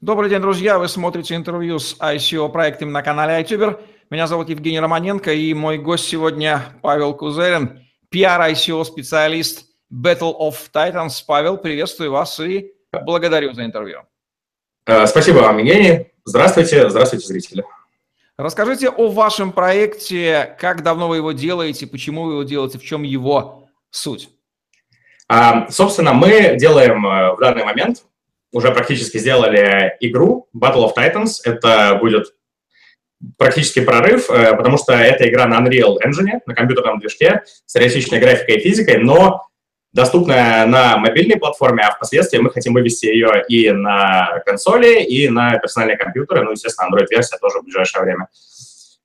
Добрый день, друзья! Вы смотрите интервью с ICO-проектами на канале iTuber. Меня зовут Евгений Романенко, и мой гость сегодня Павел Кузерин, PR-ICO-специалист Battle of Titans. Павел, приветствую вас и благодарю за интервью. Э, спасибо вам, Евгений. Здравствуйте, здравствуйте, зрители. Расскажите о вашем проекте, как давно вы его делаете, почему вы его делаете, в чем его суть. А, собственно, мы делаем э, в данный момент уже практически сделали игру Battle of Titans. Это будет практически прорыв, э, потому что это игра на Unreal Engine, на компьютерном движке, с реалистичной графикой и физикой, но доступная на мобильной платформе, а впоследствии мы хотим вывести ее и на консоли, и на персональные компьютеры, ну, естественно, Android-версия тоже в ближайшее время.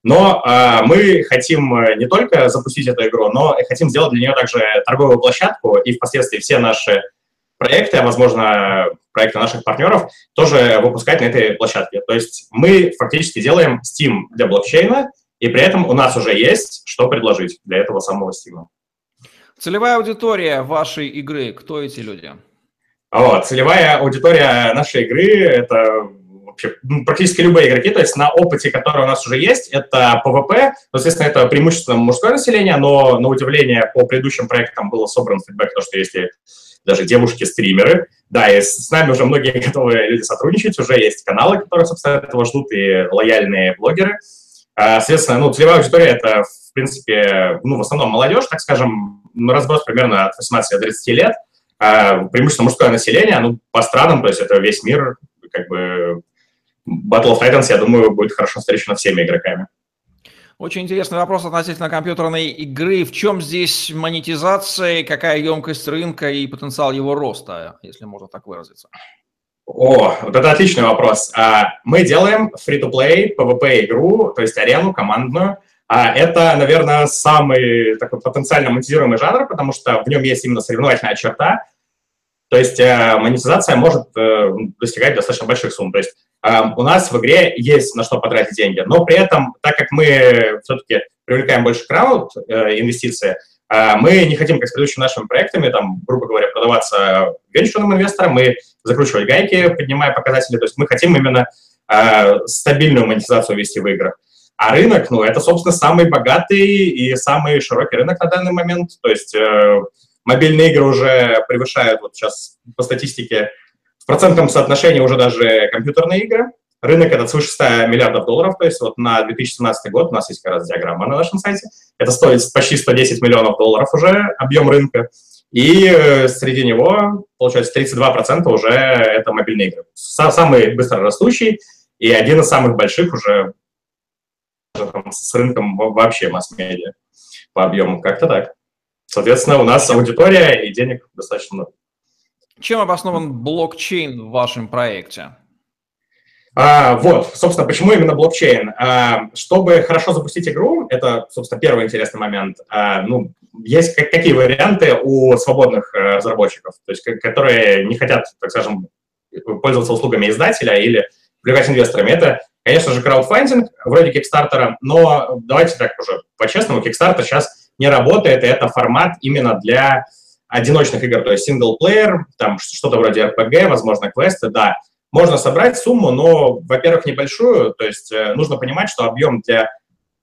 Но э, мы хотим не только запустить эту игру, но и хотим сделать для нее также торговую площадку, и впоследствии все наши проекты, а, возможно, проекты наших партнеров, тоже выпускать на этой площадке. То есть мы фактически делаем Steam для блокчейна, и при этом у нас уже есть что предложить для этого самого Steam. Целевая аудитория вашей игры, кто эти люди? О, целевая аудитория нашей игры – это вообще ну, практически любые игроки, то есть на опыте, который у нас уже есть, это PvP, ну, естественно, это преимущественно мужское население, но на удивление по предыдущим проектам было собран фидбэк, то, что если даже девушки-стримеры. Да, и с нами уже многие готовы люди сотрудничать, уже есть каналы, которые, собственно, этого ждут, и лояльные блогеры. А, соответственно, ну, целевая аудитория — это, в принципе, ну, в основном молодежь, так скажем, разброс примерно от 18 до 30 лет, а, преимущественно мужское население, ну, по странам, то есть это весь мир, как бы Battle of Titans, я думаю, будет хорошо встречено всеми игроками. Очень интересный вопрос относительно компьютерной игры. В чем здесь монетизация, какая емкость рынка и потенциал его роста, если можно так выразиться? О, вот это отличный вопрос. А, мы делаем free-to-play PvP-игру, то есть арену командную. А, это, наверное, самый такой потенциально монетизируемый жанр, потому что в нем есть именно соревновательная черта. То есть э, монетизация может э, достигать достаточно больших сумм. То есть у нас в игре есть на что потратить деньги, но при этом, так как мы все-таки привлекаем больше крауд инвестиции, мы не хотим, как с предыдущими нашими проектами, там, грубо говоря, продаваться венчурным инвесторам, мы закручивать гайки, поднимая показатели, то есть мы хотим именно стабильную монетизацию вести в играх. А рынок, ну, это, собственно, самый богатый и самый широкий рынок на данный момент. То есть Мобильные игры уже превышают, вот сейчас по статистике, в процентном соотношении уже даже компьютерные игры. Рынок этот свыше 100 миллиардов долларов, то есть вот на 2017 год у нас есть как раз диаграмма на нашем сайте. Это стоит почти 110 миллионов долларов уже объем рынка. И э, среди него, получается, 32% уже это мобильные игры. Самый быстро растущий и один из самых больших уже с рынком вообще масс-медиа по объему. Как-то так. Соответственно, у нас аудитория и денег достаточно много. Чем обоснован блокчейн в вашем проекте? А, вот, собственно, почему именно блокчейн? А, чтобы хорошо запустить игру, это, собственно, первый интересный момент. А, ну, есть как, какие варианты у свободных а, разработчиков, то есть которые не хотят, так скажем, пользоваться услугами издателя или привлекать инвесторами. Это, конечно же, краудфандинг, вроде Kickstarter, но давайте так уже по-честному, Kickstarter сейчас не работает, и это формат именно для одиночных игр, то есть синглплеер, там что-то вроде RPG, возможно, квесты, да. Можно собрать сумму, но, во-первых, небольшую, то есть э, нужно понимать, что объем для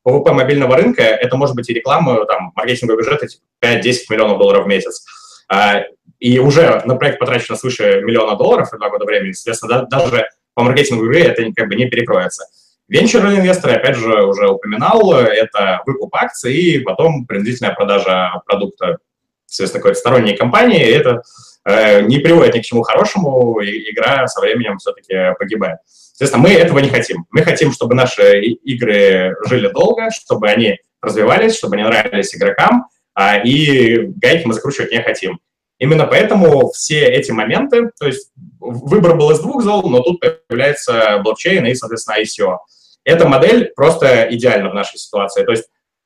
PvP мобильного рынка, это может быть и реклама, там, маркетинговый бюджет, типа 5-10 миллионов долларов в месяц. А, и уже на проект потрачено свыше миллиона долларов и два года времени, соответственно, да, даже по маркетингу игры это как бы не перекроется. Венчурные инвесторы, опять же, уже упоминал, это выкуп акций и потом принудительная продажа продукта, соответственно, какой-то сторонней компании. И это э, не приводит ни к чему хорошему, и игра со временем все-таки погибает. Соответственно, мы этого не хотим. Мы хотим, чтобы наши игры жили долго, чтобы они развивались, чтобы они нравились игрокам, а, и гайки мы закручивать не хотим. Именно поэтому все эти моменты, то есть выбор был из двух зол, но тут появляется блокчейн и, соответственно, ICO. Эта модель просто идеальна в нашей ситуации. То есть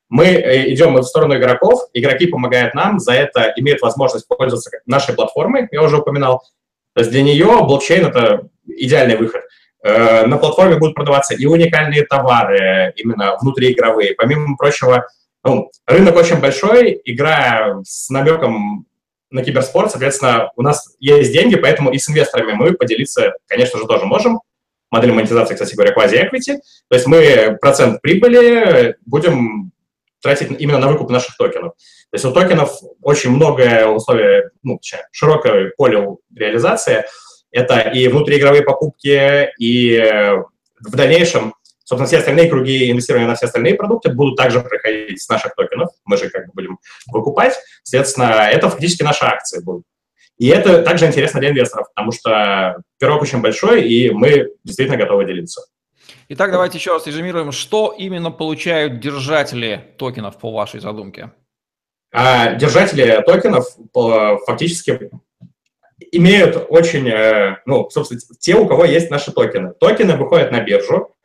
мы э, идем в сторону игроков, игроки помогают нам, за это имеют возможность пользоваться нашей платформой, я уже упоминал. То есть для нее блокчейн – это идеальный выход. Э, на платформе будут продаваться и уникальные товары, именно внутриигровые. Помимо прочего, ну, рынок очень большой, игра с намеком на киберспорт, соответственно, у нас есть деньги, поэтому и с инвесторами мы поделиться, конечно же, тоже можем. модель монетизации, кстати говоря, квази-эквити. То есть мы процент прибыли будем тратить именно на выкуп наших токенов. То есть у токенов очень многое условие, ну, широкое поле реализации. Это и внутриигровые покупки, и в дальнейшем, собственно, все остальные круги инвестирования на все остальные продукты будут также проходить с наших токенов. Мы же как бы будем выкупать. Соответственно, это фактически наши акции будут. И это также интересно для инвесторов, потому что пирог очень большой, и мы действительно готовы делиться. Итак, давайте еще раз резюмируем, что именно получают держатели токенов по вашей задумке? А, держатели токенов фактически имеют очень, э, ну, собственно, те, у кого есть наши токены. Токены выходят на биржу.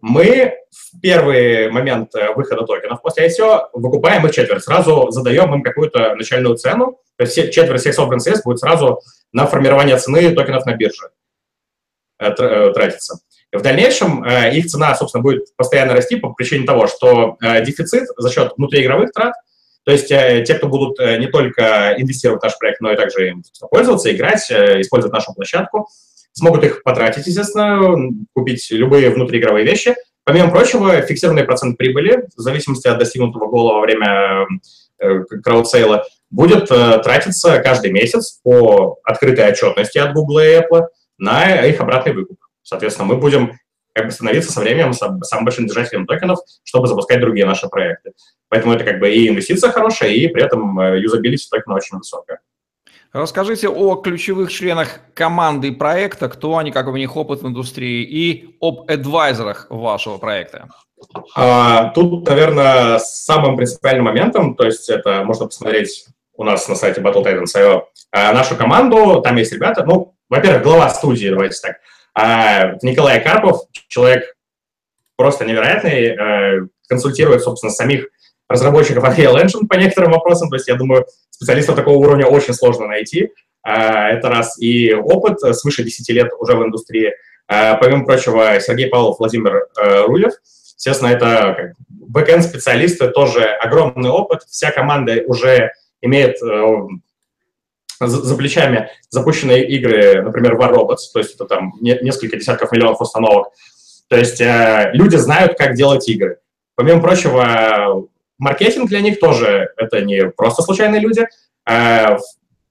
Мы в первый момент э, выхода токенов после ICO выкупаем их четверть, сразу задаем им какую-то начальную цену, то есть четверть всех собранных средств будет сразу на формирование цены токенов на бирже э, тратиться. В дальнейшем их цена, собственно, будет постоянно расти по причине того, что дефицит за счет внутриигровых трат – то есть э, те, кто будут э, не только инвестировать в наш проект, но и также им пользоваться, играть, э, использовать нашу площадку, смогут их потратить, естественно, купить любые внутриигровые вещи. Помимо прочего, фиксированный процент прибыли, в зависимости от достигнутого гола во время краудсейла, будет тратиться каждый месяц по открытой отчетности от Google и Apple на их обратный выкуп. Соответственно, мы будем как бы становиться со временем самым большим держателем токенов, чтобы запускать другие наши проекты. Поэтому это как бы и инвестиция хорошая, и при этом э, юзабилити токена очень высокая. Расскажите о ключевых членах команды проекта, кто они, как у них опыт в индустрии, и об адвайзерах вашего проекта. А, тут, наверное, самым принципиальным моментом, то есть это можно посмотреть у нас на сайте BattleTitans.io, а, нашу команду, там есть ребята, ну, во-первых, глава студии, давайте так, а Николай Карпов, человек просто невероятный, э, консультирует, собственно, самих разработчиков Unreal Engine по некоторым вопросам. То есть, я думаю, специалистов такого уровня очень сложно найти. А, это раз. И опыт свыше 10 лет уже в индустрии. А, помимо прочего, Сергей Павлов, Владимир э, Рулев. Естественно, это бэкэнд-специалисты, тоже огромный опыт. Вся команда уже имеет э, за плечами запущенные игры, например, War Robots, то есть это там несколько десятков миллионов установок. То есть э, люди знают, как делать игры. Помимо прочего, маркетинг для них тоже это не просто случайные люди. Э,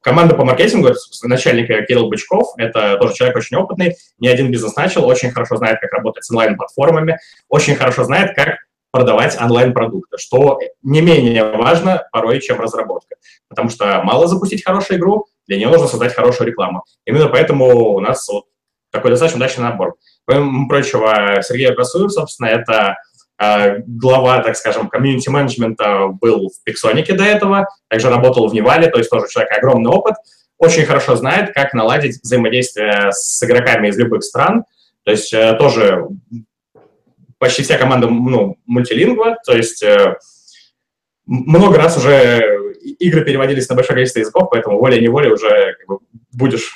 команда по маркетингу, начальник Кирилл Бычков, это тоже человек очень опытный, не один бизнес начал, очень хорошо знает, как работать с онлайн-платформами, очень хорошо знает, как продавать онлайн-продукты, что не менее важно порой, чем разработка. Потому что мало запустить хорошую игру, для нее нужно создать хорошую рекламу. Именно поэтому у нас вот такой достаточно удачный набор. Помимо прочего, Сергей Красуев, собственно, это э, глава, так скажем, комьюнити-менеджмента был в Пиксонике до этого, также работал в Невале, то есть тоже человек огромный опыт, очень хорошо знает, как наладить взаимодействие с игроками из любых стран, то есть э, тоже почти вся команда ну, мультилингва, то есть э, много раз уже игры переводились на большое количество языков, поэтому волей-неволей уже как бы, будешь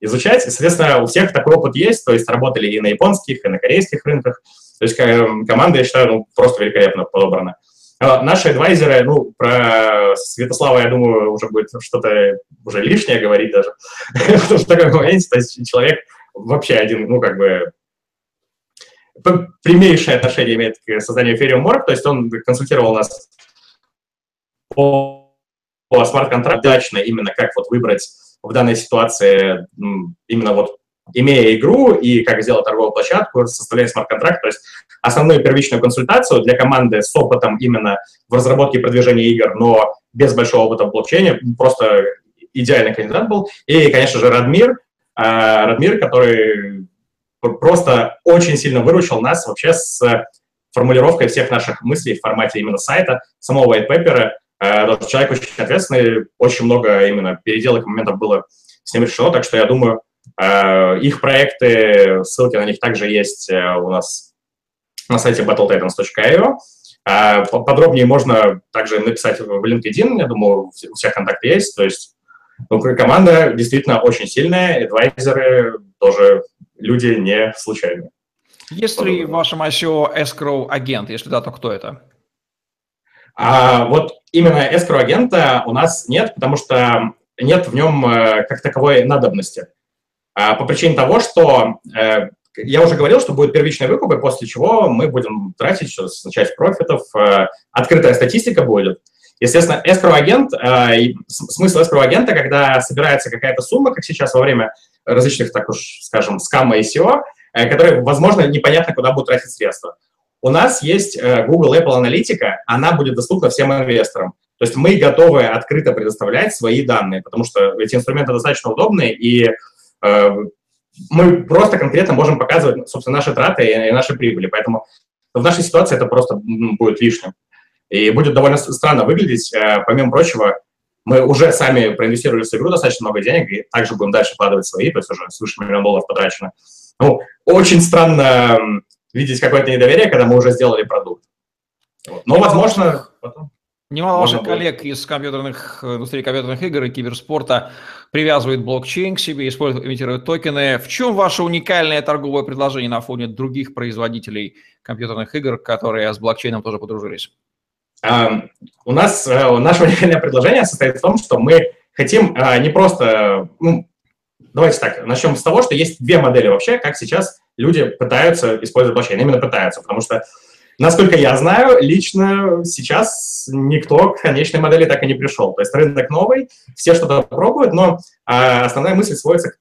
изучать. И, соответственно, у всех такой опыт есть, то есть работали и на японских, и на корейских рынках. То есть команда, я считаю, ну, просто великолепно подобрана. А наши адвайзеры, ну, про Святослава, я думаю, уже будет что-то уже лишнее говорить даже. Потому что такой момент, то есть человек вообще один, ну, как бы прямейшее отношение имеет к созданию Ethereum Morph, то есть он консультировал нас по, по смарт-контракту удачно именно как вот выбрать в данной ситуации именно вот имея игру и как сделать торговую площадку, составлять смарт-контракт, то есть основную первичную консультацию для команды с опытом именно в разработке и продвижении игр, но без большого опыта в блокчейне, просто идеальный кандидат был. И, конечно же, Радмир, а, Радмир, который просто очень сильно выручил нас вообще с формулировкой всех наших мыслей в формате именно сайта, самого white paper. Э, человек очень ответственный, очень много именно переделок моментов было с ним решено, так что я думаю, э, их проекты, ссылки на них также есть э, у нас на сайте battletitans.io. Подробнее можно также написать в LinkedIn, я думаю, у всех контакты есть, то есть ну, команда действительно очень сильная, адвайзеры тоже люди не случайные. Есть ли в вашем ICO escrow агент? Если да, то кто это? А, вот именно escrow агента у нас нет, потому что нет в нем э, как таковой надобности. А, по причине того, что э, я уже говорил, что будет первичный выкуп, и после чего мы будем тратить часть профитов. Э, открытая статистика будет. Естественно, escrow-агент, э, смысл escrow-агента, когда собирается какая-то сумма, как сейчас во время различных, так уж скажем, скамма ICO, э, которые, возможно, непонятно, куда будут тратить средства. У нас есть Google Apple аналитика, она будет доступна всем инвесторам. То есть мы готовы открыто предоставлять свои данные, потому что эти инструменты достаточно удобные, и мы просто конкретно можем показывать, собственно, наши траты и наши прибыли. Поэтому в нашей ситуации это просто будет лишним. И будет довольно странно выглядеть. Э, помимо прочего, мы уже сами проинвестировали в игру достаточно много денег, и также будем дальше вкладывать свои, то есть уже свыше миллиона долларов потрачено. Ну, очень странно видеть какое-то недоверие, когда мы уже сделали продукт. Вот. Но, возможно, потом... Немало ваших коллег из компьютерных, э, индустрии компьютерных игр и киберспорта привязывает блокчейн к себе, использует, имитирует токены. В чем ваше уникальное торговое предложение на фоне других производителей компьютерных игр, которые с блокчейном тоже подружились? Uh, у нас uh, наше уникальное предложение состоит в том, что мы хотим uh, не просто, ну, давайте так, начнем с того, что есть две модели вообще, как сейчас люди пытаются использовать блокчейн, именно пытаются, потому что Насколько я знаю, лично сейчас никто к конечной модели так и не пришел. То есть рынок новый, все что-то пробуют, но э, основная мысль сводится к,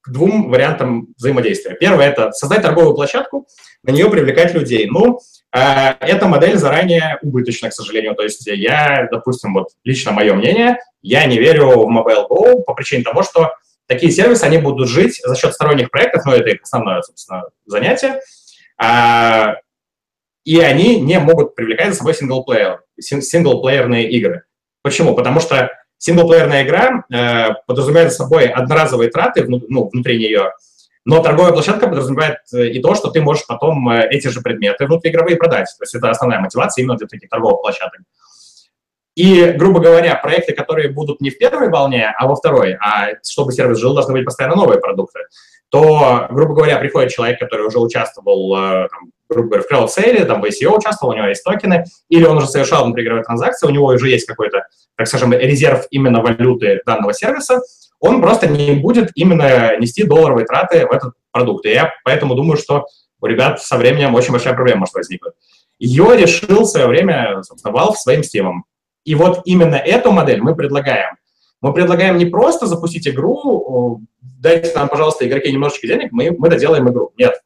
к двум вариантам взаимодействия. Первое – это создать торговую площадку, на нее привлекать людей. Ну, э, эта модель заранее убыточна, к сожалению. То есть я, допустим, вот лично мое мнение, я не верю в Mobile Go по причине того, что такие сервисы, они будут жить за счет сторонних проектов, но это их основное, собственно, занятие. А, и они не могут привлекать за собой синглплеер, синглплеерные игры. Почему? Потому что синглплеерная игра э, подразумевает собой одноразовые траты ну, внутри нее, но торговая площадка подразумевает э, и то, что ты можешь потом э, эти же предметы внутриигровые продать. То есть это основная мотивация именно для таких торговых площадок. И, грубо говоря, проекты, которые будут не в первой волне, а во второй, а чтобы сервис жил, должны быть постоянно новые продукты, то, грубо говоря, приходит человек, который уже участвовал э, там, грубо говоря, в краудсейле, там, в ICO участвовал, у него есть токены, или он уже совершал внутриигровые транзакции, у него уже есть какой-то, так скажем, резерв именно валюты данного сервиса, он просто не будет именно нести долларовые траты в этот продукт. И я поэтому думаю, что у ребят со временем очень большая проблема может возникнуть. Ее решил в свое время, собственно, Valve своим стимом. И вот именно эту модель мы предлагаем. Мы предлагаем не просто запустить игру, дайте нам, пожалуйста, игроки немножечко денег, мы, мы доделаем игру. Нет,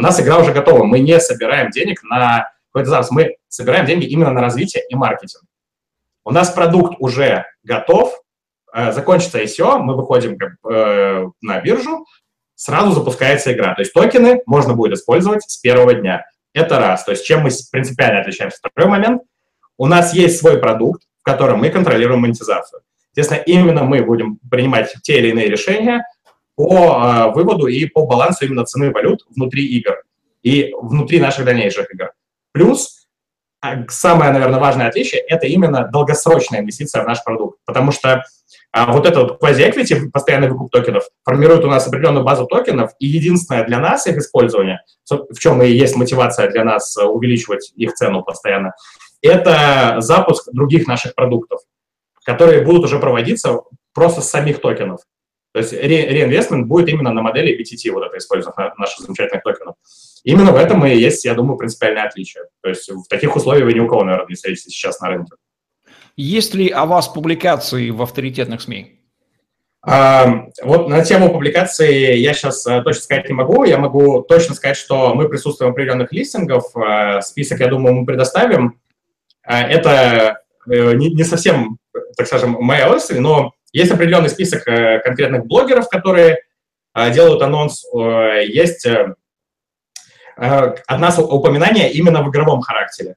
у нас игра уже готова, мы не собираем денег на какой-то запуск, мы собираем деньги именно на развитие и маркетинг. У нас продукт уже готов, э, закончится ICO, мы выходим э, на биржу, сразу запускается игра. То есть токены можно будет использовать с первого дня. Это раз. То есть чем мы принципиально отличаемся. Второй момент. У нас есть свой продукт, в котором мы контролируем монетизацию. Естественно, именно мы будем принимать те или иные решения, по э, выводу и по балансу именно цены валют внутри игр и внутри наших дальнейших игр. Плюс а, самое, наверное, важное отличие – это именно долгосрочная инвестиция в наш продукт, потому что а, вот этот вот квази-эквити, постоянный выкуп токенов, формирует у нас определенную базу токенов, и единственное для нас их использование, в чем и есть мотивация для нас увеличивать их цену постоянно, это запуск других наших продуктов, которые будут уже проводиться просто с самих токенов. То есть ре реинвестмент будет именно на модели BTT, вот это использовав наших замечательных токенов. Именно в этом и есть, я думаю, принципиальное отличие. То есть в таких условиях вы ни у кого, наверное, не встретите сейчас на рынке. Есть ли о вас публикации в авторитетных СМИ? А, вот на тему публикации я сейчас а, точно сказать не могу. Я могу точно сказать, что мы присутствуем в определенных листингов. А, список, я думаю, мы предоставим. А, это не совсем, так скажем, моя отрасль, но есть определенный список э, конкретных блогеров, которые э, делают анонс. Э, есть одна упоминание именно в игровом характере.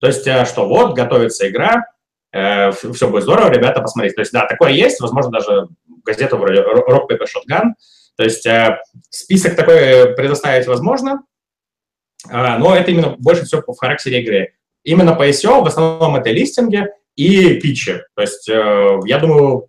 То есть, что вот, готовится игра, все будет здорово, ребята, посмотрите. То есть, да, такое есть, возможно, даже газету вроде Rock Paper Shotgun. То есть, список такой предоставить возможно, но это именно больше всего в характере игры. Именно по SEO в основном это листинги и питчи. То есть, я думаю,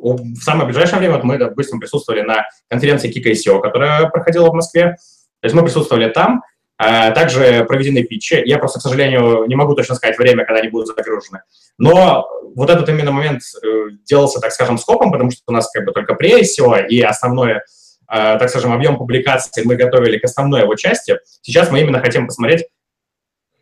в самое ближайшее время вот мы, допустим, присутствовали на конференции Kika ICO, которая проходила в Москве. То есть мы присутствовали там. А, также проведены питчи. Я просто, к сожалению, не могу точно сказать время, когда они будут загружены. Но вот этот именно момент э, делался, так скажем, скопом, потому что у нас как бы только pre-ICO, и основное э, так скажем, объем публикаций мы готовили к основной его части. Сейчас мы именно хотим посмотреть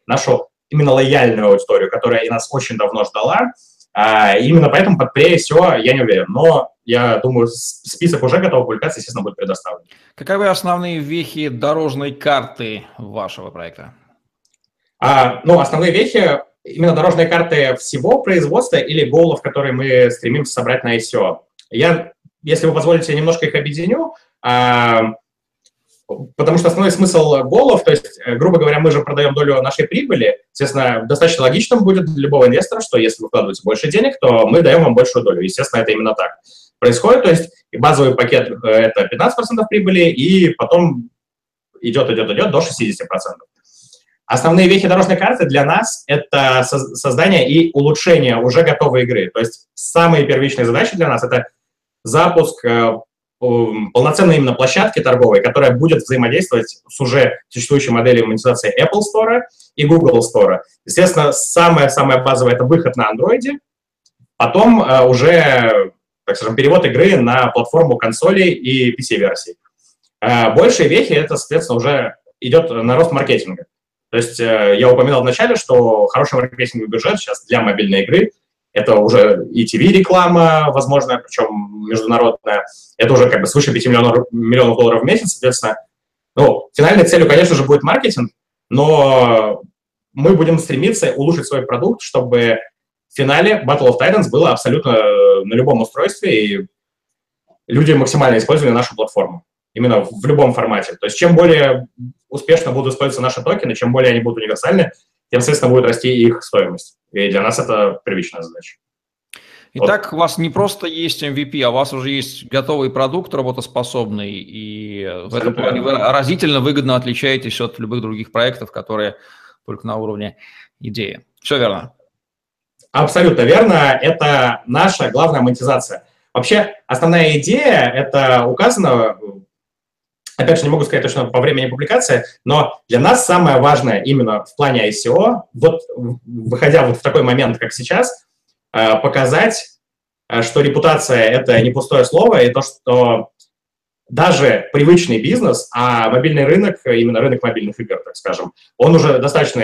нашу именно лояльную аудиторию, которая и нас очень давно ждала. А, именно поэтому под все я не уверен. Но я думаю, список уже готовых публикаций, естественно, будет предоставлен. Каковы основные вехи дорожной карты вашего проекта? А, ну, основные вехи именно дорожные карты всего производства или голов, которые мы стремимся собрать на ICO. Я, если вы позволите, немножко их объединю, а, потому что основной смысл голов, то есть, э, грубо говоря, мы же продаем долю нашей прибыли, естественно, достаточно логичным будет для любого инвестора, что если вы вкладываете больше денег, то мы даем вам большую долю. Естественно, это именно так происходит, то есть базовый пакет э, – это 15% прибыли, и потом идет, идет, идет до 60%. Основные вехи дорожной карты для нас – это создание и улучшение уже готовой игры. То есть самые первичные задачи для нас – это запуск э, полноценной именно площадки торговой, которая будет взаимодействовать с уже существующей моделью монетизации Apple Store и Google Store. Естественно, самое-самое базовое – это выход на Android, потом э, уже, так скажем, перевод игры на платформу консолей и PC-версий. Э, большие вехи – это, соответственно, уже идет на рост маркетинга. То есть э, я упоминал вначале, что хороший маркетинговый бюджет сейчас для мобильной игры – это уже и TV-реклама, возможно, причем международная, это уже как бы свыше 5 миллионов, миллионов долларов в месяц, соответственно. Ну, финальной целью, конечно же, будет маркетинг, но мы будем стремиться улучшить свой продукт, чтобы в финале Battle of Titans было абсолютно э, на любом устройстве, и люди максимально использовали нашу платформу именно в любом формате. То есть чем более успешно будут использоваться наши токены, чем более они будут универсальны, тем, соответственно, будет расти их стоимость. И для нас это первичная задача. Итак, вот. у вас не просто есть MVP, а у вас уже есть готовый продукт работоспособный, и в этом плане вы разительно выгодно отличаетесь от любых других проектов, которые только на уровне идеи. Все верно? Абсолютно верно. Это наша главная монетизация. Вообще, основная идея, это указано Опять же, не могу сказать точно по времени публикации, но для нас самое важное именно в плане ICO, вот выходя вот в такой момент, как сейчас, э, показать, э, что репутация – это не пустое слово, и то, что даже привычный бизнес, а мобильный рынок, именно рынок мобильных игр, так скажем, он уже достаточно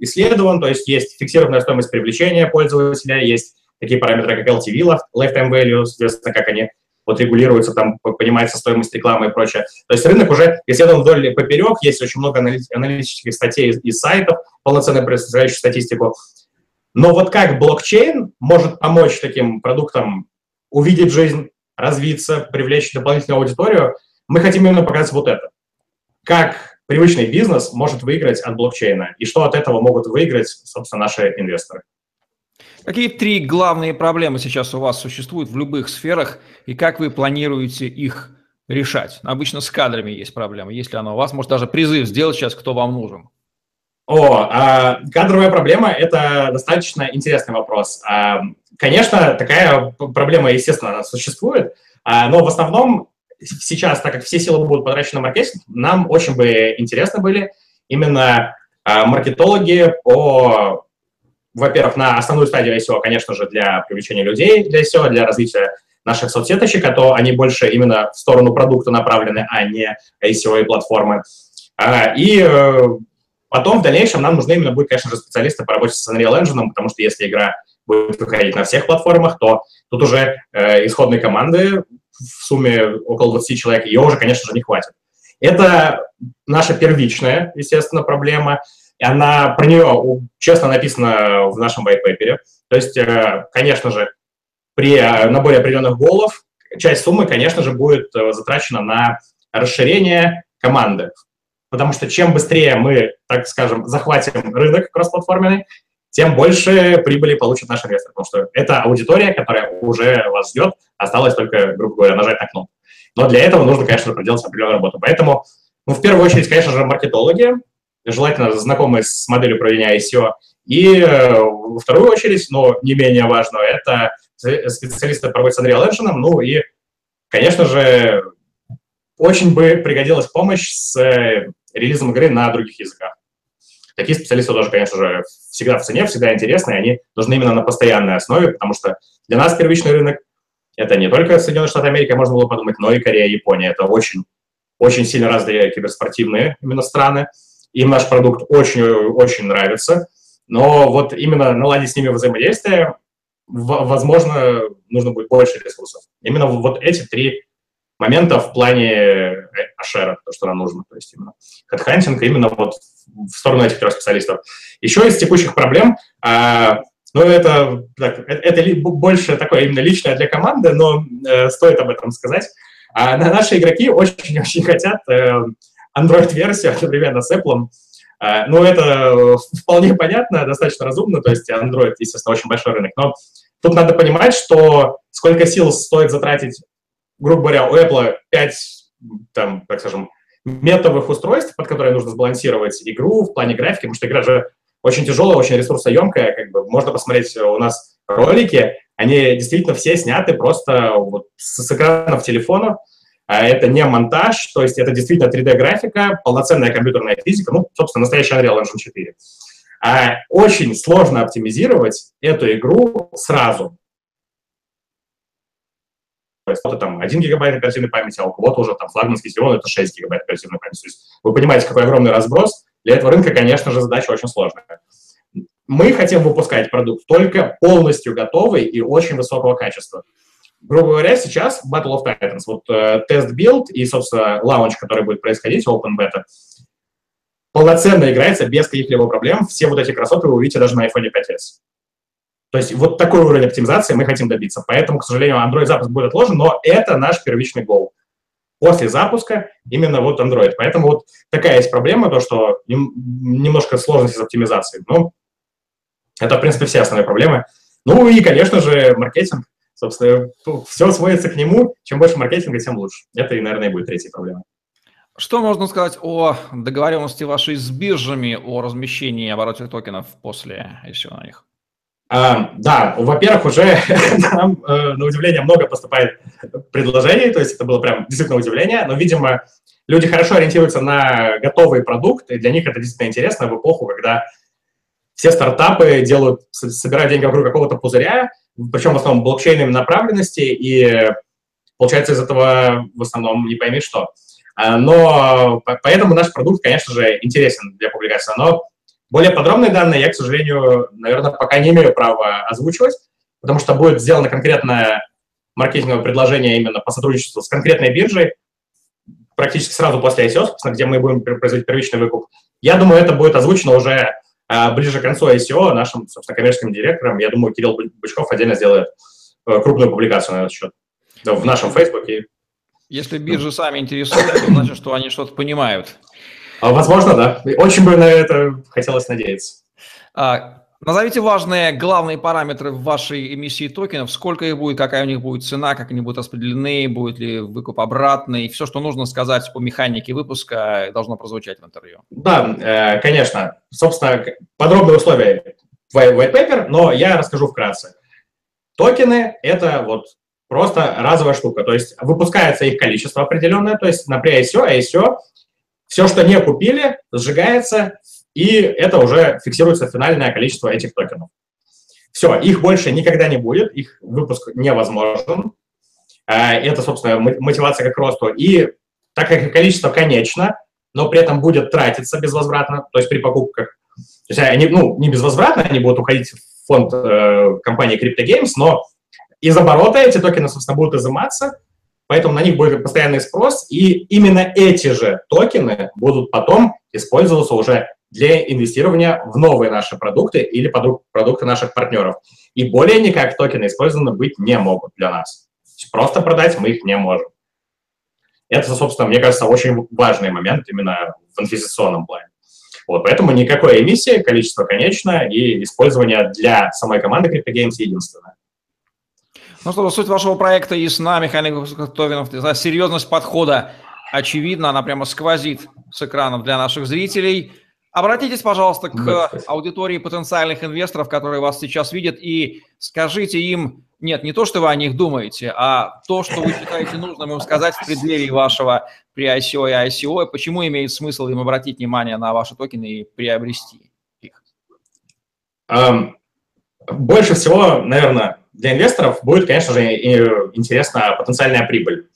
исследован, то есть есть фиксированная стоимость привлечения пользователя, есть такие параметры, как LTV, lifetime value, соответственно, как они вот регулируется, там понимается стоимость рекламы и прочее. То есть рынок уже исследован вдоль и поперек, есть очень много аналитических статей и сайтов, полноценно представляющих статистику. Но вот как блокчейн может помочь таким продуктам увидеть жизнь, развиться, привлечь дополнительную аудиторию, мы хотим именно показать вот это. Как привычный бизнес может выиграть от блокчейна, и что от этого могут выиграть, собственно, наши инвесторы. Какие три главные проблемы сейчас у вас существуют в любых сферах, и как вы планируете их решать? Обычно с кадрами есть проблема. Если она у вас, может даже призыв сделать сейчас, кто вам нужен. О, а, кадровая проблема – это достаточно интересный вопрос. А, конечно, такая проблема, естественно, существует, а, но в основном сейчас, так как все силы будут потрачены на маркетинг, нам очень бы интересны были именно маркетологи по во-первых, на основную стадию ICO, конечно же, для привлечения людей для ICO, для развития наших соцсеточек, а то они больше именно в сторону продукта направлены, а не ICO и платформы. А, и э, потом в дальнейшем нам нужны именно будут, конечно же, специалисты по работе с Unreal Engine, потому что если игра будет выходить на всех платформах, то тут уже э, исходной команды в сумме около 20 человек, ее уже, конечно же, не хватит. Это наша первичная, естественно, проблема – и она про нее честно написана в нашем white. То есть, э, конечно же, при э, наборе определенных голов часть суммы, конечно же, будет э, затрачена на расширение команды. Потому что чем быстрее мы, так скажем, захватим рынок кроссплатформенный, тем больше прибыли получит наш инвестор. Потому что это аудитория, которая уже вас ждет, осталось только, грубо говоря, нажать на кнопку. Но для этого нужно, конечно, проделать определенную работу. Поэтому, ну, в первую очередь, конечно же, маркетологи, желательно знакомые с моделью проведения ICO. И э, во вторую очередь, но не менее важно, это специалисты по работе с Unreal Engine, ну и, конечно же, очень бы пригодилась помощь с э, релизом игры на других языках. Такие специалисты тоже, конечно же, всегда в цене, всегда интересны, и они нужны именно на постоянной основе, потому что для нас первичный рынок – это не только Соединенные Штаты Америки, можно было подумать, но и Корея, Япония. Это очень очень сильно разные киберспортивные именно страны. Им наш продукт очень-очень нравится. Но вот именно наладить с ними взаимодействие, возможно, нужно будет больше ресурсов. Именно вот эти три момента в плане ашера, то, что нам нужно. То есть именно хедхантинг именно вот в сторону этих трех специалистов. Еще из текущих проблем, а, ну, это, так, это, это больше такое именно личное для команды, но э, стоит об этом сказать. А наши игроки очень-очень хотят э, Android-версию одновременно с Apple. Э, ну, это вполне понятно, достаточно разумно, то есть Android, естественно, очень большой рынок, но тут надо понимать, что сколько сил стоит затратить, грубо говоря, у Apple 5, там, так скажем, метовых устройств, под которые нужно сбалансировать игру в плане графики, потому что игра же очень тяжелая, очень ресурсоемкая, как бы. Можно посмотреть у нас ролики, они действительно все сняты просто вот с, экранов телефона, это не монтаж, то есть это действительно 3D-графика, полноценная компьютерная физика, ну, собственно, настоящий Unreal Engine 4. А очень сложно оптимизировать эту игру сразу. То есть кто-то там 1 гигабайт оперативной памяти, а у кого-то уже там флагманский Xeon это 6 гигабайт оперативной памяти. То есть вы понимаете, какой огромный разброс. Для этого рынка, конечно же, задача очень сложная. Мы хотим выпускать продукт только полностью готовый и очень высокого качества. Грубо говоря, сейчас Battle of Titans, вот э, test build и, собственно, launch, который будет происходить, Open Beta, полноценно играется без каких-либо проблем. Все вот эти красоты вы увидите даже на iPhone 5s. То есть вот такой уровень оптимизации мы хотим добиться. Поэтому, к сожалению, Android запуск будет отложен, но это наш первичный гол. После запуска именно вот Android. Поэтому вот такая есть проблема, то, что немножко сложности с оптимизацией. Но это, в принципе, все основные проблемы. Ну и, конечно же, маркетинг. Собственно, все сводится к нему. Чем больше маркетинга, тем лучше. Это, и, наверное, и будет третья проблема. Что можно сказать о договоренности вашей с биржами о размещении и обороте токенов после ICO на них? А, да, во-первых, уже нам, э, на удивление, много поступает предложений, то есть это было прям действительно удивление, но, видимо, люди хорошо ориентируются на готовый продукт, и для них это действительно интересно в эпоху, когда все стартапы делают, собирают деньги вокруг какого-то пузыря, причем в основном блокчейной направленности, и получается из этого в основном не пойми что. А, но поэтому наш продукт, конечно же, интересен для публикации, но более подробные данные я, к сожалению, наверное, пока не имею права озвучивать, потому что будет сделано конкретное маркетинговое предложение именно по сотрудничеству с конкретной биржей, практически сразу после ICO, где мы будем производить первичный выкуп. Я думаю, это будет озвучено уже а, ближе к концу ICO нашим, собственно, коммерческим директором. Я думаю, Кирилл Бычков отдельно сделает э, крупную публикацию на этот счет в нашем Фейсбуке. Если биржи сами интересуются, то значит, что они что-то понимают. А, возможно, да. Очень бы на это хотелось надеяться. А, назовите важные главные параметры вашей эмиссии токенов. Сколько их будет, какая у них будет цена, как они будут распределены, будет ли выкуп обратный. Все, что нужно сказать по механике выпуска, должно прозвучать в интервью. Да, э, конечно. Собственно, подробные условия в white paper, но я расскажу вкратце. Токены – это вот просто разовая штука. То есть выпускается их количество определенное, то есть на pre-ICO, ICO все, что не купили, сжигается, и это уже фиксируется финальное количество этих токенов. Все, их больше никогда не будет, их выпуск невозможен. А, это, собственно, мотивация к росту. И так как их количество конечно, но при этом будет тратиться безвозвратно, то есть при покупках, то есть они, ну, не безвозвратно, они будут уходить в фонд э, компании CryptoGames, но из оборота эти токены, собственно, будут изыматься, поэтому на них будет постоянный спрос, и именно эти же токены будут потом использоваться уже для инвестирования в новые наши продукты или продукты наших партнеров. И более никак токены использованы быть не могут для нас. Просто продать мы их не можем. Это, собственно, мне кажется, очень важный момент именно в инвестиционном плане. Вот, поэтому никакой эмиссии, количество конечно, и использование для самой команды CryptoGames единственное. Ну что, суть вашего проекта ясна, механика токенов, серьезность подхода очевидна, она прямо сквозит с экранов для наших зрителей. Обратитесь, пожалуйста, к аудитории потенциальных инвесторов, которые вас сейчас видят, и скажите им, нет, не то, что вы о них думаете, а то, что вы считаете нужным им сказать в преддверии вашего при ICO и ICO, и почему имеет смысл им обратить внимание на ваши токены и приобрести их. Um, больше всего, наверное, для инвесторов будет, конечно же, интересна потенциальная прибыль.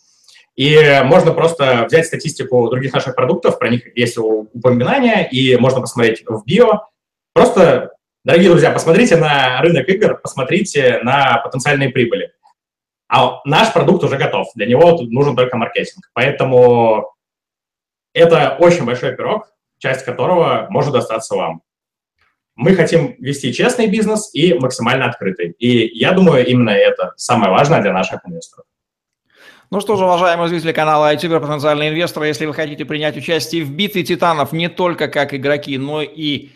И можно просто взять статистику других наших продуктов, про них есть упоминания, и можно посмотреть в био. Просто, дорогие друзья, посмотрите на рынок игр, посмотрите на потенциальные прибыли. А наш продукт уже готов, для него нужен только маркетинг. Поэтому это очень большой пирог, часть которого может достаться вам. Мы хотим вести честный бизнес и максимально открытый. И я думаю, именно это самое важное для наших инвесторов. Ну что же, уважаемые зрители канала iTuber, потенциальные инвесторы, если вы хотите принять участие в битве титанов не только как игроки, но и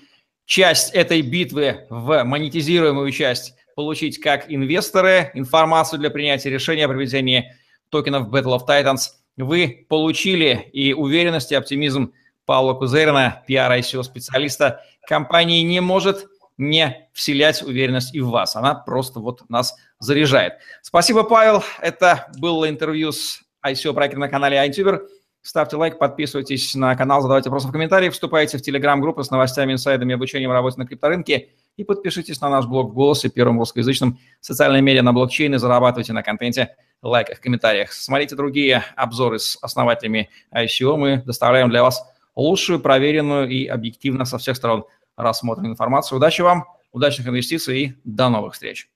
часть этой битвы в монетизируемую часть получить как инвесторы, информацию для принятия решения о приобретении токенов Battle of Titans, вы получили и уверенность, и оптимизм Павла Кузерина, пиар-ICO-специалиста компании, не может не вселять уверенность и в вас. Она просто вот нас заряжает. Спасибо, Павел. Это было интервью с ICO-проектом на канале iTuber. Ставьте лайк, подписывайтесь на канал, задавайте вопросы в комментариях, вступайте в телеграм-группу с новостями, инсайдами, обучением работе на крипторынке и подпишитесь на наш блог в «Голосе», первым русскоязычным социальные медиа на блокчейне, зарабатывайте на контенте, лайках, комментариях. Смотрите другие обзоры с основателями ICO. Мы доставляем для вас лучшую, проверенную и объективно со всех сторон рассмотренную информацию. Удачи вам, удачных инвестиций и до новых встреч.